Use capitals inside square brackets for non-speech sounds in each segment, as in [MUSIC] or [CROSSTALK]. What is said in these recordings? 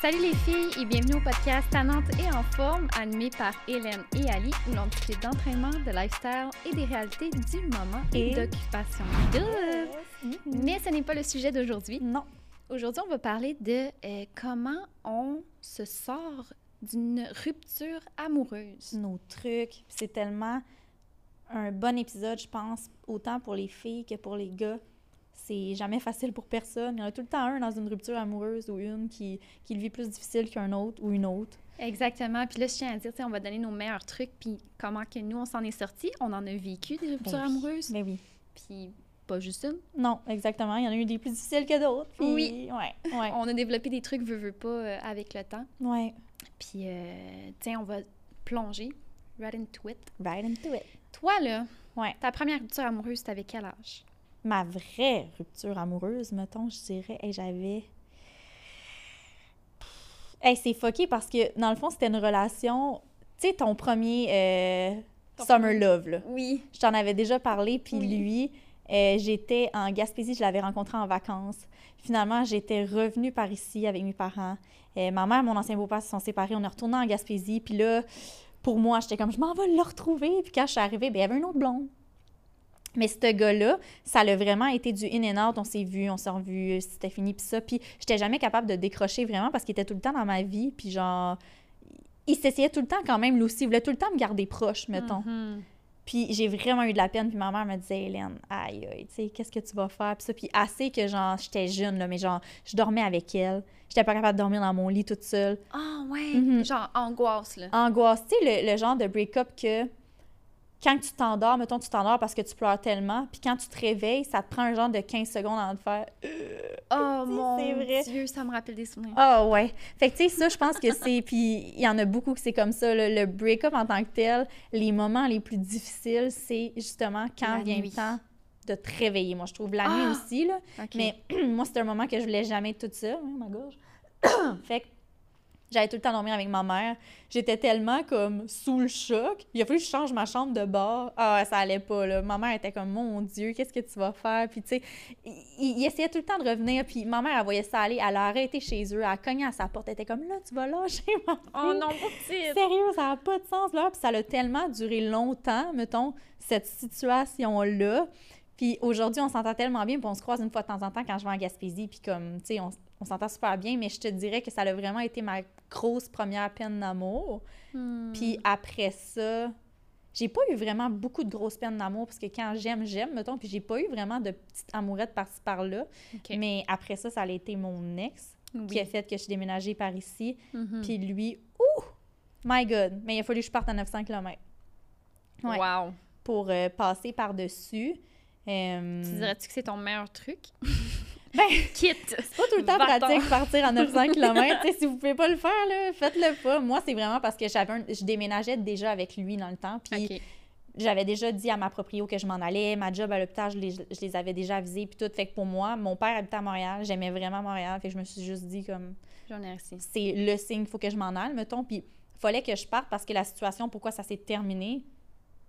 Salut les filles et bienvenue au podcast Tannante et en forme, animé par Hélène et Ali, où l'on discute d'entraînement, de lifestyle et des réalités du moment et, d'occupation. Mais ce n'est pas le sujet d'aujourd'hui. Non. Aujourd'hui, on va parler de euh, comment on se sort d'une rupture amoureuse. Nos trucs. C'est tellement un bon épisode, je pense, autant pour les filles que pour les gars c'est jamais facile pour personne. Il y en a tout le temps un dans une rupture amoureuse ou une qui, qui le vit plus difficile qu'un autre ou une autre. Exactement. Puis là, je tiens à dire, on va donner nos meilleurs trucs, puis comment que nous, on s'en est sortis. On en a vécu des ruptures ben amoureuses. Mais ben oui. Puis pas juste une. Non, exactement. Il y en a eu des plus difficiles que d'autres. Oui. Ouais, [LAUGHS] ouais. on a développé des trucs, veut, veut pas, euh, avec le temps. Ouais. Puis, euh, tiens, on va plonger. Right into it. Right into it. Toi, là, ouais. ta première rupture amoureuse, avec quel âge? Ma vraie rupture amoureuse, mettons, je dirais, hey, j'avais. Hey, c'est fucké parce que, dans le fond, c'était une relation. Tu sais, ton premier euh, Summer Love, là. Oui. Je t'en avais déjà parlé, puis lui, euh, j'étais en Gaspésie, je l'avais rencontré en vacances. Finalement, j'étais revenue par ici avec mes parents. Euh, ma mère et mon ancien beau-père se sont séparés. On est retourné en Gaspésie, puis là, pour moi, j'étais comme, je m'en vais le retrouver. Puis quand je suis arrivée, bien, il y avait une autre blonde. Mais ce gars-là, ça a vraiment été du in and out. On s'est vu, on s'est revu, c'était fini, puis ça. Puis j'étais jamais capable de décrocher vraiment parce qu'il était tout le temps dans ma vie. Puis genre, il s'essayait tout le temps quand même, lui aussi. Il voulait tout le temps me garder proche, mettons. Mm-hmm. Puis j'ai vraiment eu de la peine. Puis ma mère me disait, Hélène, aïe, aïe, tu sais, qu'est-ce que tu vas faire? Puis ça, puis assez que genre, j'étais jeune, là, mais genre, je dormais avec elle. J'étais pas capable de dormir dans mon lit toute seule. Ah, ouais. Mm-hmm. Genre, angoisse, là. Angoisse. Tu sais, le, le genre de break-up que quand tu t'endors, mettons, tu t'endors parce que tu pleures tellement, puis quand tu te réveilles, ça te prend un genre de 15 secondes avant de faire. Euh, oh [LAUGHS] mon vrai. Dieu, ça me rappelle des souvenirs. Ah oh, ouais. Fait que, tu sais, ça, je pense que c'est. [LAUGHS] Puis il y en a beaucoup que c'est comme ça. Le, break-up en tant que tel, les moments les plus difficiles, c'est justement quand vient le temps de te réveiller. Moi, je trouve la nuit ah! aussi, là. Mais [CLEARS THROAT] moi, c'était un moment que je voulais jamais être toute seule. Oh, ma gorge. [CLEARS THROAT] fait que J'allais tout le temps dormir avec ma mère. J'étais tellement comme sous le choc. Il a fallu que je change ma chambre de bord. Ah, ça allait pas, là. Ma mère était comme, mon Dieu, qu'est-ce que tu vas faire? Puis, tu sais, il, essayait tout le temps de revenir. Puis, ma mère, elle voyait ça aller. Elle a arrêté chez eux. Elle a cogné à sa porte. Elle était comme, là, tu vas lâcher ma [LAUGHS] fille. Oh non, petite! Sérieux, ça n'a pas de sens, là. Puis, ça a tellement duré longtemps, mettons, cette situation-là. Puis aujourd'hui, on s'entend tellement bien, puis on se croise une fois de temps en temps quand je vais en Gaspésie, puis comme, tu sais, on, on s'entend super bien, mais je te dirais que ça a vraiment été ma grosse première peine d'amour. Hmm. Puis après ça, j'ai pas eu vraiment beaucoup de grosses peines d'amour, parce que quand j'aime, j'aime, mettons, puis j'ai pas eu vraiment de petites amourettes par-ci par-là. Mais après ça, ça a été mon ex qui a fait que je suis déménagée par ici. Mm-hmm. Puis lui, ouh, my God! Mais il a fallu que je parte à 900 km. Wow! Pour euh, passer par-dessus. Euh, tu dirais-tu que c'est ton meilleur truc? [LAUGHS] ben, quitte. C'est pas tout le temps pratique partir à 900 km. [LAUGHS] si vous pouvez pas le faire, faites-le pas. Moi, c'est vraiment parce que j'avais je déménageais déjà avec lui dans le temps. Puis j'avais déjà dit à ma proprio que je m'en allais. Ma job à l'hôpital, je les, je les avais déjà avisés. Puis tout. Fait que pour moi, mon père habitait à Montréal. J'aimais vraiment Montréal. Fait que je me suis juste dit comme. J'en ai reçu. C'est le signe, il faut que je m'en aille, mettons. Puis fallait que je parte parce que la situation, pourquoi ça s'est terminé,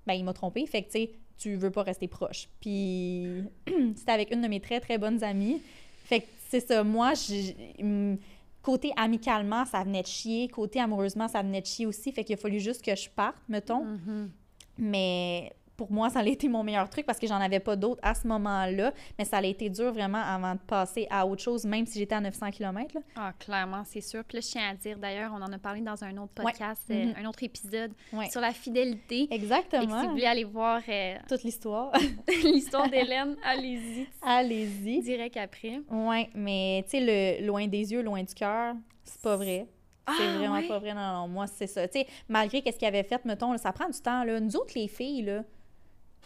ben il m'a trompé. Fait que, tu sais, tu veux pas rester proche. Puis [CLEARS THROAT] c'était avec une de mes très, très bonnes amies. Fait que c'est ça. Moi, côté amicalement, ça venait de chier. Côté amoureusement, ça venait de chier aussi. Fait qu'il a fallu juste que je parte, mettons. Mm-hmm. Mais pour moi, ça a été mon meilleur truc parce que j'en avais pas d'autres à ce moment-là. Mais ça a été dur vraiment avant de passer à autre chose, même si j'étais à 900 km. Ah, clairement, c'est sûr. Puis là, je tiens à dire, d'ailleurs, on en a parlé dans un autre podcast, euh, mm-hmm. un autre épisode sur la fidélité. Exactement. Et si vous voulez aller voir... Euh, [LAUGHS] Toute l'histoire. [LAUGHS] l'histoire d'Hélène, allez-y. Allez-y. Direct après. Oui, mais tu sais, le loin des yeux, loin du cœur, c'est pas vrai. C'est ah, vraiment pas vrai. Non, non, moi, c'est ça. Tu sais, malgré qu'est-ce qu'il avait fait, mettons, ça prend du temps, là. Nous autres, les filles, là,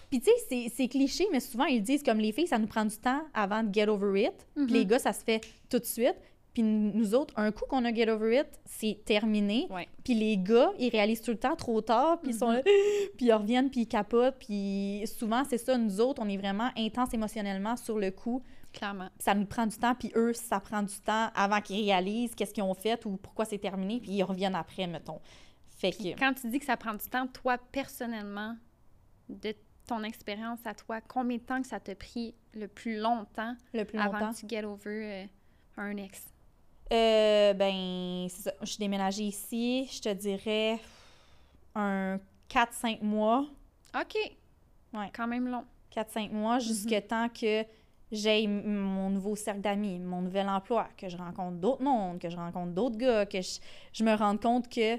puis tu sais, c'est cliché, mais souvent ils disent comme les filles, ça nous prend du temps avant de get over it. Puis les mhm. gars, ça se fait tout de suite. Puis nous autres, un coup qu'on a get over it, c'est terminé. Puis les gars, ils réalisent tout le temps trop tard, puis ils sont mhm. [GASPS] puis ils reviennent, puis ils capotent. Puis souvent, c'est ça, nous autres, on est vraiment intense émotionnellement sur le coup. Clairement. Ça nous prend du temps, puis eux, ça prend du temps avant qu'ils réalisent qu'est-ce qu'ils ont fait ou pourquoi c'est terminé, puis ils reviennent après, mettons. Fait que... Quand tu dis que ça prend du temps, toi, personnellement, de ton expérience à toi, combien de temps que ça t'a pris le plus longtemps, le plus avant que tu get over euh, un ex? Euh, ben, c'est ça. Je suis déménagée ici, je te dirais un 4-5 mois. OK. Ouais. Quand même long. 4-5 mois, jusqu'à temps que j'ai mon nouveau cercle d'amis, mon nouvel emploi, que je rencontre d'autres mondes, que je rencontre d'autres gars, que je, je me rende compte que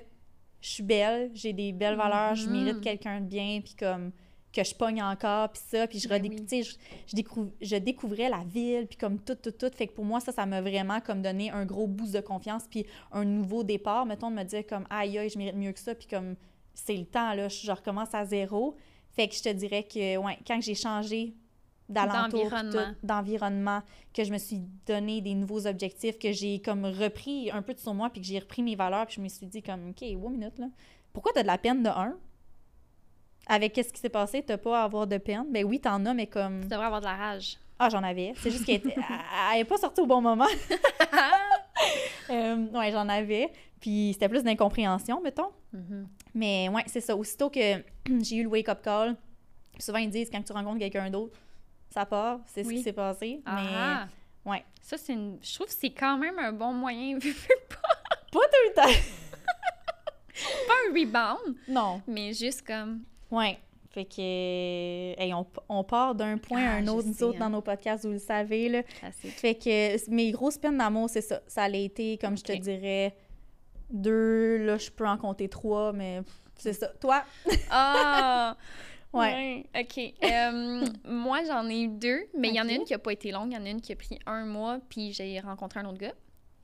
je suis belle, j'ai des belles valeurs, je mérite Mhm. quelqu'un de bien, puis comme que je pogne encore, puis ça, puis je, Ben redé- oui. je, je, décou- je découvrais la ville, puis comme tout, tout, tout. Fait que pour moi, ça, ça m'a vraiment comme donné un gros boost de confiance, puis un nouveau départ, mettons, de me dire comme, aïe, aïe, je mérite mieux que ça, puis comme, c'est le temps, là, je je recommence à zéro. Fait que je te dirais que, ouais, quand j'ai changé d'alentour, d'environnement, que je me suis donné des nouveaux objectifs, que j'ai comme repris un peu de sur moi, puis que j'ai repris mes valeurs, puis je me suis dit comme, OK, one minute, là. Pourquoi t'as de la peine de un? Avec qu'est-ce qui s'est passé, t'as pas à avoir de peine? Ben oui, t'en as, mais comme... Tu devrais avoir de la rage. Ah, j'en avais. C'est juste qu'elle était- [LAUGHS] elle- elle est pas sortie au bon moment. [LAUGHS] Euh, ouais, j'en avais. Puis c'était plus d'incompréhension, mettons. Mhm. Mais ouais, c'est ça. Aussitôt que [CLEARS THROAT] j'ai eu le wake-up call, souvent ils disent quand tu rencontres quelqu'un d'autre, ça part. C'est ce qui s'est passé. Ah. Mais ouais. Ça, c'est une... Je trouve que c'est quand même un bon moyen. [LAUGHS] pas tout le temps. pas un rebound, non. mais juste comme... Ouais. Fait que, hey, on, on part d'un point à Ah, un autre, nous autres, hein. dans nos podcasts, vous le savez, là. Assez. Fait que mes grosses peines d'amour, c'est ça. Ça a été, comme je te dirais, deux. Là, je peux en compter trois, mais c'est ça. Toi? [LAUGHS] Ah! Ouais. Ouais, OK. Moi, j'en ai eu deux, mais il y en a une qui a pas été longue. Il y en a une qui a pris un mois, puis j'ai rencontré un autre gars.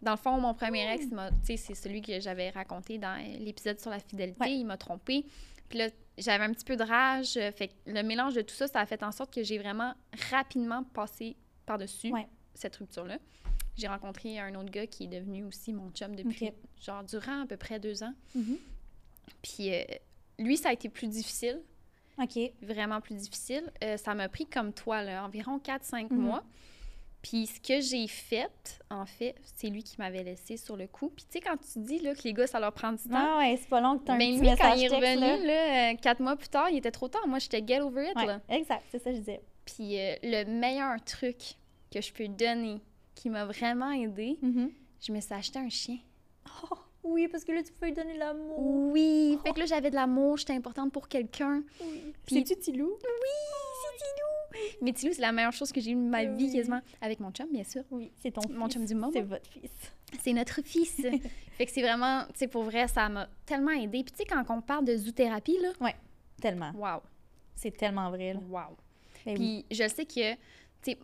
Dans le fond, mon premier ex, tu sais, c'est celui que j'avais raconté dans l'épisode sur la fidélité. Ouais. Il m'a trompé. Puis là, j'avais un petit peu de rage. euh, Fait que le mélange de tout ça, ça a fait en sorte que j'ai vraiment rapidement passé par-dessus Ouais. cette rupture-là. J'ai rencontré un autre gars qui est devenu aussi mon chum depuis, genre, durant à peu près deux ans. Mhm. Puis euh, lui, ça a été plus difficile OK. vraiment plus difficile. Euh, ça m'a pris comme toi, là, environ 4-5 Mhm. mois. Puis ce que j'ai fait, en fait, c'est lui qui m'avait laissé sur le coup. Puis tu sais, quand tu dis là, que les gars, ça leur prend du temps, Ah ouais, c'est pas long que t'as un ben petit lui, quand il est là. revenu, là, euh, quatre mois plus tard, il était trop tard. Moi, j'étais get over it, Ouais, là. exact, c'est ça que je disais. Puis euh, le meilleur truc que je peux donner, qui m'a vraiment aidé, Mhm. je me suis acheté un chien. Oh, oui, parce que là, tu peux lui donner l'amour. Oui! Fait que là, j'avais de l'amour, j'étais importante pour quelqu'un. Oui. Puis- C'est-tu Tilou? C'est Tilou! Mais Tilou, c'est la meilleure chose que j'ai eue de ma vie, Oui. quasiment. Avec mon chum, bien sûr. Oui, c'est ton Mon fils. chum du moment. C'est votre fils. C'est notre fils. [LAUGHS] fait que c'est vraiment, tu sais, pour vrai, ça m'a tellement aidé. Puis tu sais, quand on parle de zoothérapie, là, Tellement. wow, C'est tellement vrai, là. wow. Ben oui. Puis je sais que,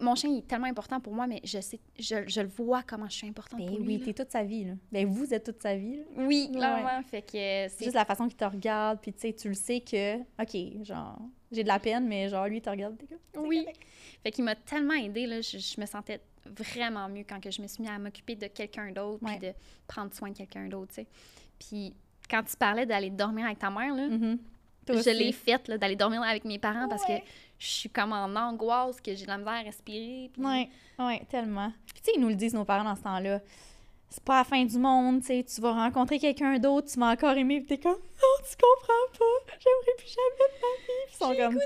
mon chien il est tellement important pour moi, mais je sais, je, je le vois comment je suis importante Ben pour lui. oui, t'es toute sa vie, là. Ben vous êtes toute sa vie, là. Oui, Ouais. clairement. Fait que euh, C'est juste la façon qu'il te regarde, puis tu sais, tu le sais que, OK, genre, j'ai de la peine, mais genre, lui, il te regarde, Oui. correct. Fait qu'il m'a tellement aidé là, je, je me sentais vraiment mieux quand que je me suis mis à m'occuper de quelqu'un d'autre, Ouais. puis de prendre soin de quelqu'un d'autre, tu sais. Puis quand tu parlais d'aller dormir avec ta mère, là, Mhm. Toi je l'ai faite, d'aller dormir avec mes parents parce que Ouais. Je suis comme en angoisse, que j'ai de la misère à respirer. puis- Ouais, ouais, tellement. Puis tu sais, ils nous le disent, nos parents, dans ce temps-là. C'est pas la fin du monde, tu sais, tu vas rencontrer quelqu'un d'autre, tu vas encore aimer, puis t'es comme, oh, tu comprends pas, jamais de ma vie. Ils sont comme,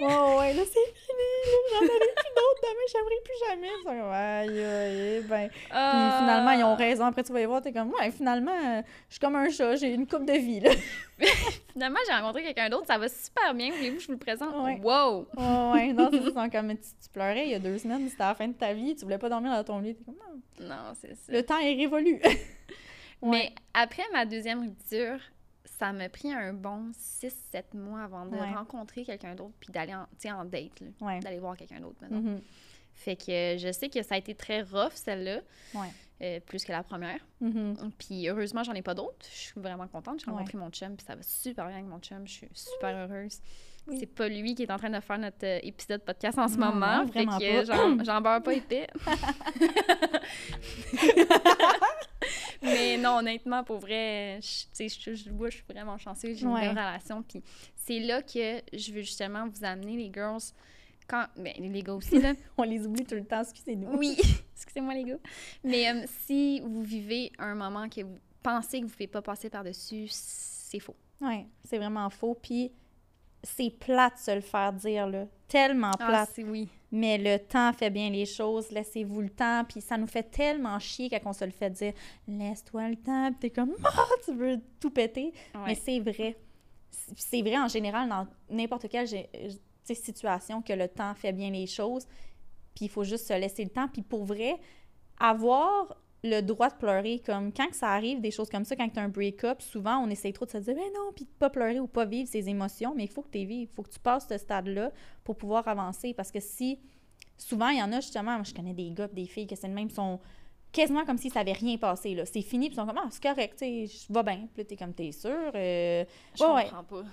oh, [LAUGHS] ouais, là, c'est fini, j'en aurai plus d'autres demain, j'aimerais plus jamais. Ils sont comme, aïe, aïe, ben. Puis Ah! finalement, ils ont raison. Après, tu vas y voir, t'es comme, ouais, finalement, euh, je suis comme un chat, j'ai une coupe de vie, là. [LAUGHS] Finalement, j'ai rencontré quelqu'un d'autre, ça va super bien. Voulez-vous je vous le présente? Ouais. Wow! Oh, ouais, non, c'est ça, ils [LAUGHS] sont comme, tu, tu pleurais il y a deux semaines, c'était la fin de ta vie, tu voulais pas dormir dans ton lit. T'es comme, non, Non, c'est ça. le temps est révolu. Mais après ma deuxième rupture, ça m'a pris un bon 6-7 mois avant de Ouais. rencontrer quelqu'un d'autre puis d'aller en, en date. Ouais. d'aller voir quelqu'un d'autre maintenant. Mhm. Fait que euh, je sais que ça a été très rough, celle-là, Ouais. euh, plus que la première. Mhm. Puis heureusement, j'en ai pas d'autres. Je suis vraiment contente. J'ai rencontré mon chum, puis ça va super bien avec mon chum. Je suis super heureuse. Oui. C'est pas lui qui est en train de faire notre euh, épisode podcast en ce Non, moment. non, fait que j'en beurre pas épais. [LAUGHS] [LAUGHS] Mais non, honnêtement, pour vrai, je- je, je, je suis vraiment chanceuse. J'ai une Ouais. belle relation. Puis c'est là que je veux justement vous amener, les girls. Quand, ben, les gars aussi, là. [LAUGHS] On les oublie tout le temps, excusez-nous. Oui, [LAUGHS] excusez-moi les gars. Mais euh, si vous vivez un moment que vous pensez que vous ne pouvez pas passer par-dessus, c'est faux. Ouais, c'est vraiment faux. Puis c'est plate de se le faire dire, là. Tellement Ah, plate. oui. mais le temps fait bien les choses, laissez-vous le temps, puis ça nous fait tellement chier quand on se le fait dire « laisse-toi le temps », puis t'es comme [LAUGHS] « ah, tu veux tout péter Mais c'est vrai. C'est vrai en général dans n'importe quelle situation que le temps fait bien les choses, puis il faut juste se laisser le temps, puis pour vrai, avoir le droit de pleurer. Comme quand ça arrive, des choses comme ça, quand tu as un break-up, souvent on essaye trop de se dire, mais non, puis de pas pleurer ou pas vivre ces émotions, mais il faut que tu vives. Il faut que tu passes ce stade-là pour pouvoir avancer. Parce que si, souvent, il y en a justement, moi je connais des gars, des filles que c'est le même, sont quasiment comme si ça avait rien passé. là. C'est fini, puis ils sont comme, ah, c'est correct, tu sais, je vais bien. Puis là, t'es comme, t'es sûr? Euh, je comprends pas.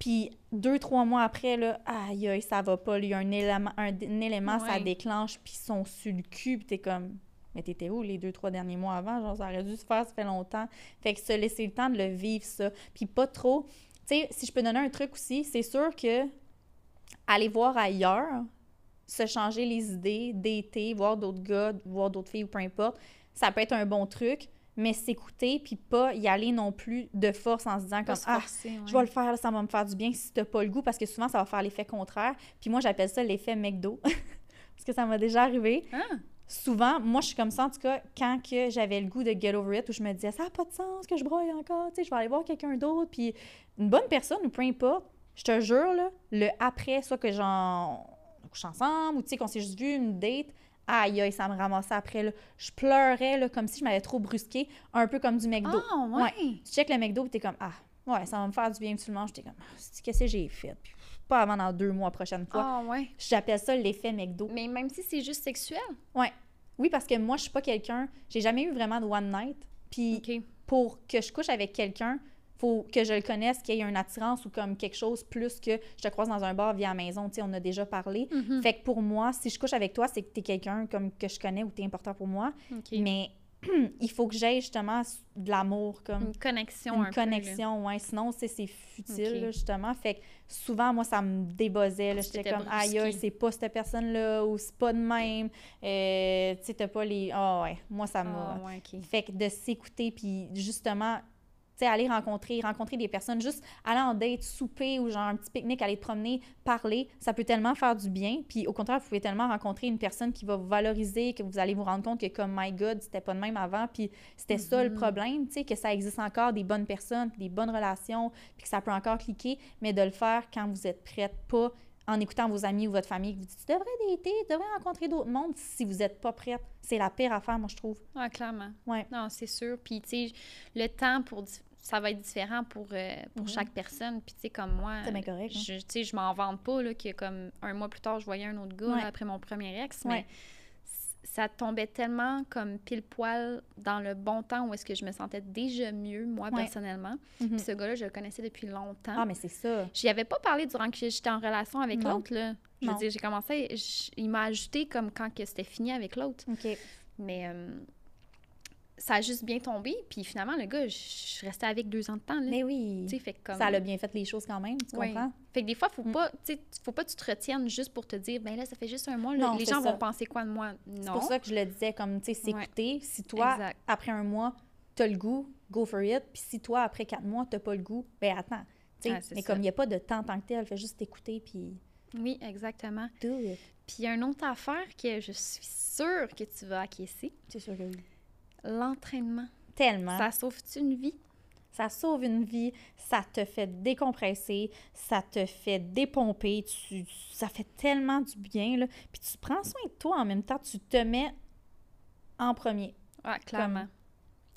Puis deux, trois mois après, là, aïe, aïe, ça va pas. Il y a un élément, un, élément ça déclenche, puis ils sont sur le cul, puis t'es comme, mais t'étais où les deux, trois derniers mois avant? Genre, ça aurait dû se faire, ça fait longtemps. Fait que se laisser le temps de le vivre, ça. Puis pas trop. Tu sais, si je peux donner un truc aussi, c'est sûr que aller voir ailleurs, se changer les idées, d'été, voir d'autres gars, voir d'autres filles ou peu importe, ça peut être un bon truc mais s'écouter puis pas y aller non plus de force en se disant comme ah je vais le faire ça va me faire du bien si t'as pas le goût parce que souvent ça va faire l'effet contraire puis moi j'appelle ça l'effet McDo [LAUGHS] parce que ça m'a déjà arrivé ah souvent, moi, je suis comme ça, en tout cas, quand que j'avais le goût de get over it, où je me disais, ça n'a pas de sens que je broye encore, tu sais, je vais aller voir quelqu'un d'autre, puis une bonne personne, ou peu importe, je te jure, là, le après, soit que j'en couche ensemble, ou tu sais, qu'on s'est juste vu une date, aïe, aïe, ça me ramassait après, là. Je pleurais, là, comme si je m'avais trop brusqué, un peu comme du McDo. Oh, ouais. Tu check le McDo, t'es comme, ah, ouais, ça va me faire du bien, tu le manges, t'es comme, ah, qu'est-ce que j'ai fait? Pas avant dans deux mois prochaine fois. Ah, ouais. J'appelle ça l'effet McDo. Mais même si c'est juste sexuel? Ouais. Oui, parce que moi, je suis pas quelqu'un. J'ai jamais eu vraiment de one night. Puis pour que je couche avec quelqu'un, faut que je le connaisse, qu'il y ait une attirance ou comme quelque chose plus que je te croise dans un bar via la maison. Tu sais, on a déjà parlé. Mm-hmm. Fait que pour moi, si je couche avec toi, c'est que tu es quelqu'un comme que je connais ou tu es important pour moi. Mais [CLEARS THROAT] il faut que j'aie justement de l'amour comme une connexion une connexion ouais. Sinon c'est futile justement. Fait que souvent moi ça me débosait là. J'étais comme aïe c'est pas cette personne là ou c'est pas de même. Euh, tu sais t'as pas les ah ouais. Moi ça m'a ah, fait que de s'écouter puis justement aller rencontrer, rencontrer des personnes, juste aller en date, souper ou genre un petit pique-nique, aller te promener, parler, ça peut tellement faire du bien. Puis au contraire, vous pouvez tellement rencontrer une personne qui va vous valoriser, que vous allez vous rendre compte que comme My God, c'était pas de même avant, puis c'était ça le mm-hmm. problème, tu sais, que ça existe encore des bonnes personnes, des bonnes relations, puis que ça peut encore cliquer, mais de le faire quand vous êtes prête, pas en écoutant vos amis ou votre famille, vous dites, tu devrais dater, tu devrais rencontrer d'autres mondes si vous n'êtes pas prête. C'est la pire affaire, moi, je trouve. Ah, clairement. Ouais. Non, c'est sûr. Puis, tu sais, le temps pour ça va être différent pour, euh, pour mhm. chaque personne. Puis, tu sais, comme moi, correct, je, tu sais, je m'en vante pas, là, que comme un mois plus tard, je voyais un autre gars après mon premier ex, mais ça tombait tellement comme pile poil dans le bon temps où est-ce que je me sentais déjà mieux, moi, personnellement. Mhm. Puis ce gars-là, je le connaissais depuis longtemps. Ah, mais c'est ça. J'y avais pas parlé durant que j'étais en relation avec l'autre, là. Je veux dire, j'ai commencé, il m'a ajouté comme quand que c'était fini avec l'autre. OK. Mais... Euh, ça a juste bien tombé. Puis finalement, le gars, je suis restée avec deux ans de temps. Là. Mais oui. Fait comme... Ça a bien fait les choses quand même, tu comprends? Fait que des fois, faut mm. pas, faut pas que tu te retiennes juste pour te dire, ben là, ça fait juste un mois. les gens vont penser quoi de moi? Non. C'est pour ça que je le disais, comme, tu sais, s'écouter. Si toi, après un mois, tu as le goût, go for it. Puis si toi, après quatre mois, tu pas le goût, ben attends. Ah, mais comme il n'y a pas de temps tant que tel, fais juste t'écouter, puis... Oui, exactement. Do it. Puis il y a une autre affaire que je suis sûre que tu vas acquiescer. C'est sûr que oui l'entraînement. Tellement. Ça sauve-tu une vie? Ça sauve une vie, ça te fait décompresser, ça te fait dépomper, tu, ça fait tellement du bien. Là. Puis tu prends soin de toi en même temps, tu te mets en premier. Ah, clairement.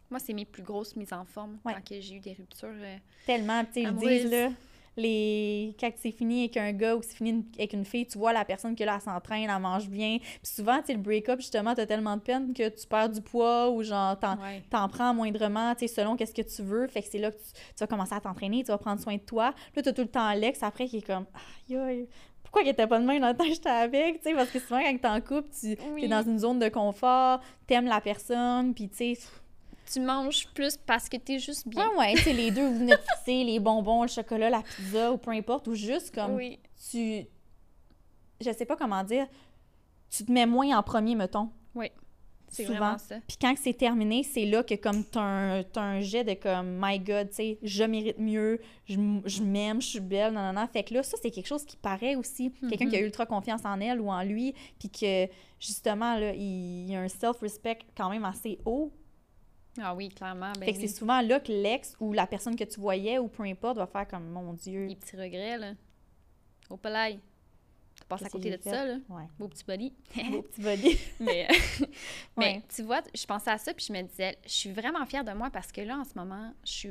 Moi, c'est mes plus grosses mises en forme quand j'ai eu des ruptures. Euh, tellement, tu sais, ils disent, là, les quand c'est fini avec un gars ou c'est fini avec une fille, tu vois la personne qui là, elle s'entraîne, elle mange bien. Puis souvent, tu le break-up, justement, t'as tellement de peine que tu perds du poids ou genre, t'en, prends moindrement, tu sais, selon qu'est-ce que tu veux. Fait que c'est là que tu, vas commencer à t'entraîner, tu vas prendre soin de toi. Là, t'as tout le temps Alex après qui est comme, aïe, pourquoi il était pas de main dans le temps que j'étais avec, tu sais, parce que souvent, quand t'es en couple, tu es dans une zone de confort, t'aimes la personne, puis tu sais tu manges plus parce que t'es juste bien. Ah ouais, tu les deux, vous venez de les bonbons, le chocolat, la pizza ou peu importe, ou juste comme oui. tu. Je sais pas comment dire. Tu te mets moins en premier, mettons. Oui. C'est souvent. vraiment ça. Puis quand c'est terminé, c'est là que comme t'as un, t'as un jet de comme my God, tu sais, je mérite mieux, je, je m'aime, je suis belle, non, non, non. Fait que là, ça, c'est quelque chose qui paraît aussi. Quelqu'un qui a Mhm. ultra confiance en elle ou en lui, puis que justement, là, il, il a un self-respect quand même assez haut. Ah oui, clairement. Ben fait que oui. c'est souvent là que l'ex ou la personne que tu voyais ou peu importe va faire comme mon Dieu. Les petits regrets, là. Au palais. Tu passes à côté de fait? ça, là. Ouais. Beau petit body. [LAUGHS] Beau petit body. [LAUGHS] mais, [LAUGHS] mais Ouais. tu vois, je pensais à ça, puis je me disais, je suis vraiment fière de moi parce que là, en ce moment, je suis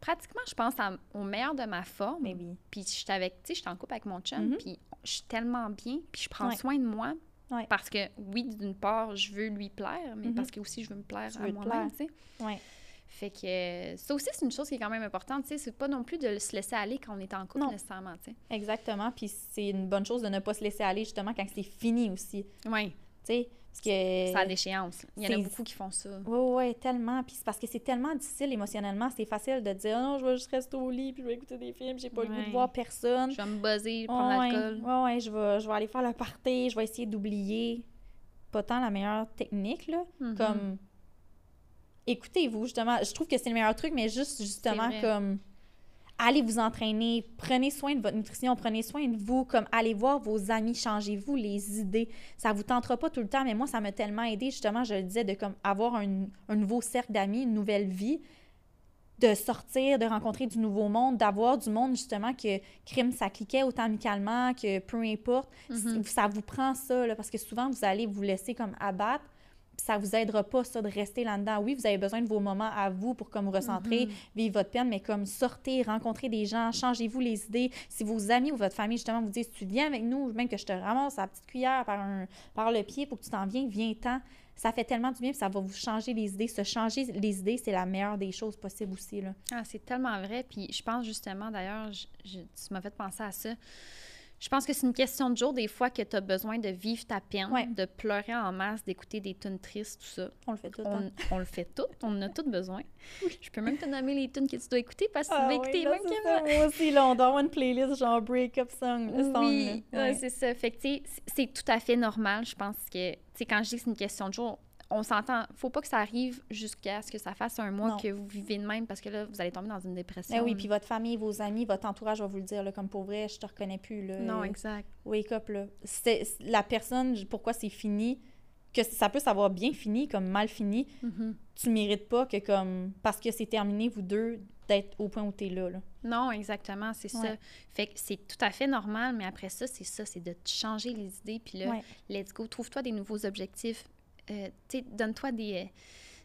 pratiquement, je pense, à- au meilleur de ma forme. Mais oui. Puis je suis avec, tu sais, je suis en couple avec mon chum, Mhm. puis je suis tellement bien, puis je prends Ouais. soin de moi. Ouais. Parce que, oui, d'une part, je veux lui plaire, mais Mhm. parce que aussi, je veux me plaire Tu à moi-même, tu sais. Ouais. Fait que euh, ça aussi, c'est une chose qui est quand même importante, tu sais. C'est pas non plus de se laisser aller quand on est en couple, Non. nécessairement, tu sais. Exactement. Puis c'est une bonne chose de ne pas se laisser aller justement quand c'est fini aussi. Oui, Tu sais, parce que. ça a d'échéance. Il y en a beaucoup qui font ça. Oui, oui, tellement. Puis c'est parce que c'est tellement difficile émotionnellement. C'est facile de dire, non, je vais juste rester au lit, puis je vais écouter des films, j'ai pas le goût de voir personne. Je vais me buzzer, prendre ouais, l'alcool. ouais, ouais, je vais, je vais aller faire le party, je vais essayer d'oublier. Pas tant la meilleure technique, là. Mhm. Comme. Écoutez-vous, justement. Je trouve que c'est le meilleur truc, mais juste, justement, comme. Allez vous entraîner, prenez soin de votre nutrition, prenez soin de vous, comme allez voir vos amis, changez-vous les idées. Ça vous tentera pas tout le temps, mais moi, ça m'a tellement aidé, justement, je le disais, de comme avoir un, un nouveau cercle d'amis, une nouvelle vie, de sortir, de rencontrer du nouveau monde, d'avoir du monde, justement, que crime, ça cliquait autant amicalement, que peu importe. Mhm. Ça vous prend ça, là, parce que souvent, vous allez vous laisser comme abattre, ça vous aidera pas, ça, de rester là-dedans. Oui, vous avez besoin de vos moments à vous pour comme vous recentrer, Mhm. vivre votre peine, mais comme sortez, rencontrez des gens, changez-vous les idées. Si vos amis ou votre famille, justement, vous disent, tu viens avec nous, même que je te ramasse à la petite cuillère par, un, par le pied pour que tu t'en viennes, viens-t'en. Ça fait tellement du bien, puis ça va vous changer les idées. Se changer les idées, c'est la meilleure des choses possibles aussi, là. Ah, c'est tellement vrai. Puis je pense justement, d'ailleurs, tu m'as fait penser à ça. Je pense que c'est une question de jour, des fois, que tu as besoin de vivre ta peine, Ouais. de pleurer en masse, d'écouter des tunes tristes, tout ça. On le fait tout. On, le fait tout, on en a tout besoin. Je peux même te nommer les tunes que tu dois écouter parce que tu Ah dois oui, écouter là, même ça, moi. aussi, là, on doit avoir une playlist genre break-up song. song, Oui, ouais, c'est ça. Fait que, tu sais, c'est- c'est tout à fait normal. Je pense que, tu sais, quand je dis que c'est une question de jour, on s'entend. Faut pas que ça arrive jusqu'à ce que ça fasse un mois Non. que vous vivez de même parce que là, vous allez tomber dans une dépression. Ben oui, puis votre famille, vos amis, votre entourage va vous le dire, là, comme pour vrai, je te reconnais plus. Là. Non, exact. Wake up, là. C'est, la personne, pourquoi c'est fini, que ça peut savoir bien fini, comme mal fini, Mhm. tu mérites pas que, comme, parce que c'est terminé, vous deux, d'être au point où t'es là, là. Non, exactement, c'est ça. Fait que c'est tout à fait normal, mais après ça, c'est ça, c'est de changer les idées, puis là, Ouais. let's go, trouve-toi des nouveaux objectifs. Euh, donne-toi des, euh,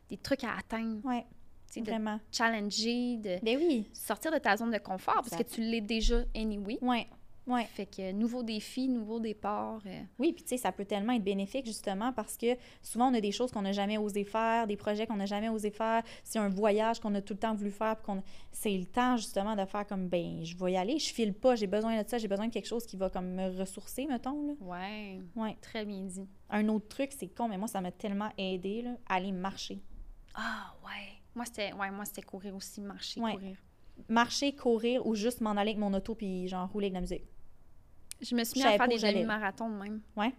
des trucs à atteindre, Ouais, tu sais, de vraiment. challenger, de Ben oui. sortir de ta zone de confort, parce que tu l'es déjà anyway. Ouais, ouais. Fait que nouveau défi, nouveau départ. euh, Oui, puis tu sais, ça peut tellement être bénéfique justement parce que souvent on a des choses qu'on n'a jamais osé faire, des projets qu'on n'a jamais osé faire. C'est un voyage qu'on a tout le temps voulu faire, qu'on c'est le temps justement de faire comme ben je vais y aller, je file pas, j'ai besoin de ça, j'ai besoin de quelque chose qui va comme me ressourcer mettons là. ouais, Ouais. très bien dit. Un autre truc, c'est con, mais moi ça m'a tellement aidé là, aller marcher. Ah, ouais. Moi, c'était ouais, moi, c'était courir aussi, marcher, Ouais. courir. Marcher, courir ou juste m'en aller avec mon auto puis genre rouler avec la musique. Je me suis mis à faire des demi-marathons même. Ouais.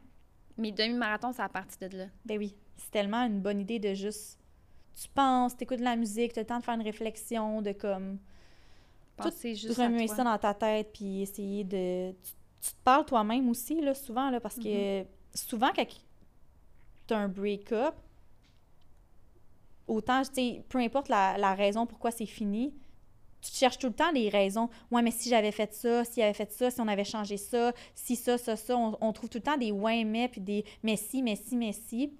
Mes demi-marathons, c'est à partir de là. Ben oui, c'est tellement une bonne idée de juste tu penses, t'écoutes de la musique, t'as le temps de faire une réflexion, de comme Penser de juste à remuer toi. ça dans ta tête puis essayer de tu, tu te parles toi-même aussi là souvent là parce que Mm-hmm. souvent quand tu as un break-up autant tu sais peu importe la, la raison pourquoi c'est fini tu cherches tout le temps des raisons ouais mais si j'avais fait ça si avait fait ça si on avait changé ça si ça ça ça on, on trouve tout le temps des ouais mais puis des mais si mais si mais si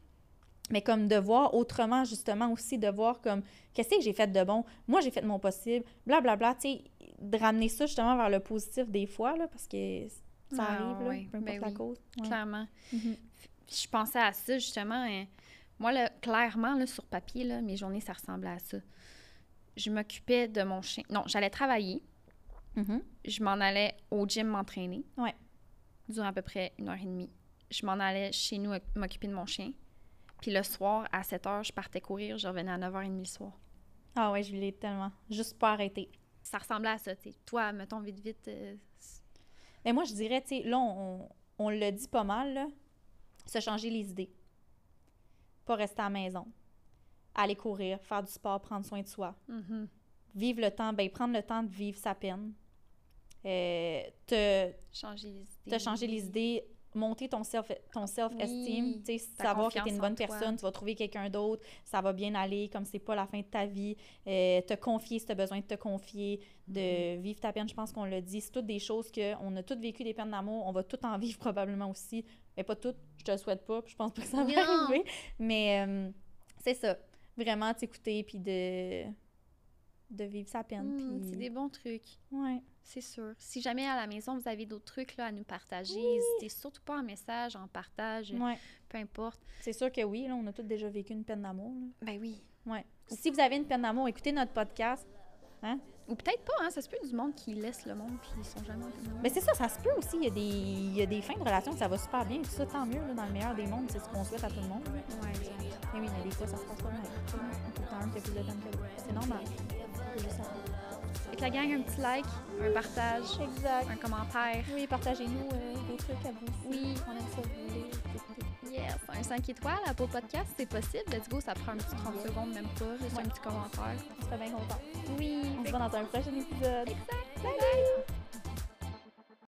mais comme de voir autrement justement aussi de voir comme qu'est-ce que j'ai fait de bon? Moi j'ai fait de mon possible blablabla tu sais de ramener ça justement vers le positif des fois là parce que ça Ah, arrive là, ouais, peu importe ben la oui, cause Ouais. Clairement. Mhm. je pensais à ça justement. hein. Moi, là, clairement, là, sur papier, là, mes journées, ça ressemblait à ça. Je m'occupais de mon chien. Non, j'allais travailler. Mhm. Je m'en allais au gym m'entraîner. Ouais. Durant à peu près une heure et demie. Je m'en allais chez nous oc- m'occuper de mon chien. Puis le soir, à 7 heures, je partais courir. Je revenais à 9h30 le soir. ah ouais je l'ai tellement juste pas arrêter Ça ressemblait à ça, tu sais. Toi, mettons vite, vite. euh, mais moi je dirais tu sais là on, on l'a dit pas mal là se changer les idées pas rester à la maison. Aller courir, faire du sport, prendre soin de soi. Mhm. Vivre le temps, ben prendre le temps de vivre sa peine. Euh, te, Changer les idées. te changer les idées, monter ton self ton Oui, sais, ta savoir que tu es une bonne personne, tu vas trouver quelqu'un d'autre, ça va bien aller, comme c'est pas la fin de ta vie, Euh, te confier si tu as besoin de te confier, de Mm-hmm. vivre ta peine, je pense qu'on l'a dit, c'est toutes des choses que on a toutes vécu des peines d'amour, on va tout en [LAUGHS] vivre probablement aussi, mais pas toutes, je te le souhaite pas, je pense pas que ça va Non. arriver, mais euh, c'est ça, vraiment t'écouter puis de de vivre sa peine Mm, puis C'est des bons trucs. ouais. C'est sûr. Si jamais à la maison, vous avez d'autres trucs là, à nous partager, n'hésitez surtout pas en message, en partage, Ouais. peu importe. C'est sûr que oui, là, on a tous déjà vécu une peine d'amour. Ben oui. Ouais. Si vous avez une peine d'amour, écoutez notre podcast. Hein? Ou peut-être pas, hein? Ça se peut du monde qui laisse le monde puis ils sont jamais. Mais c'est ça, ça se peut aussi. Il y, a des, il y a des fins de relation que ça va super bien. Tout ça, tant mieux, là, dans le meilleur des mondes. C'est ce qu'on souhaite à tout le monde. Ouais, exact. Mais oui, mais des fois, ça se passe pas bien. Tout le temps plus de peine que. C'est normal. Fait que la gang, un petit like, un partage, Exact. un commentaire. Oui, partagez-nous euh, vos trucs à vous. Oui. On aime ça, vous. Yes, un 5 étoiles à Beau Podcast, c'est possible. Let's go, ça prend un petit 30 secondes, même pas. Juste un petit commentaire. On serait bien contents. Oui. On se voit dans un prochain épisode. Exact.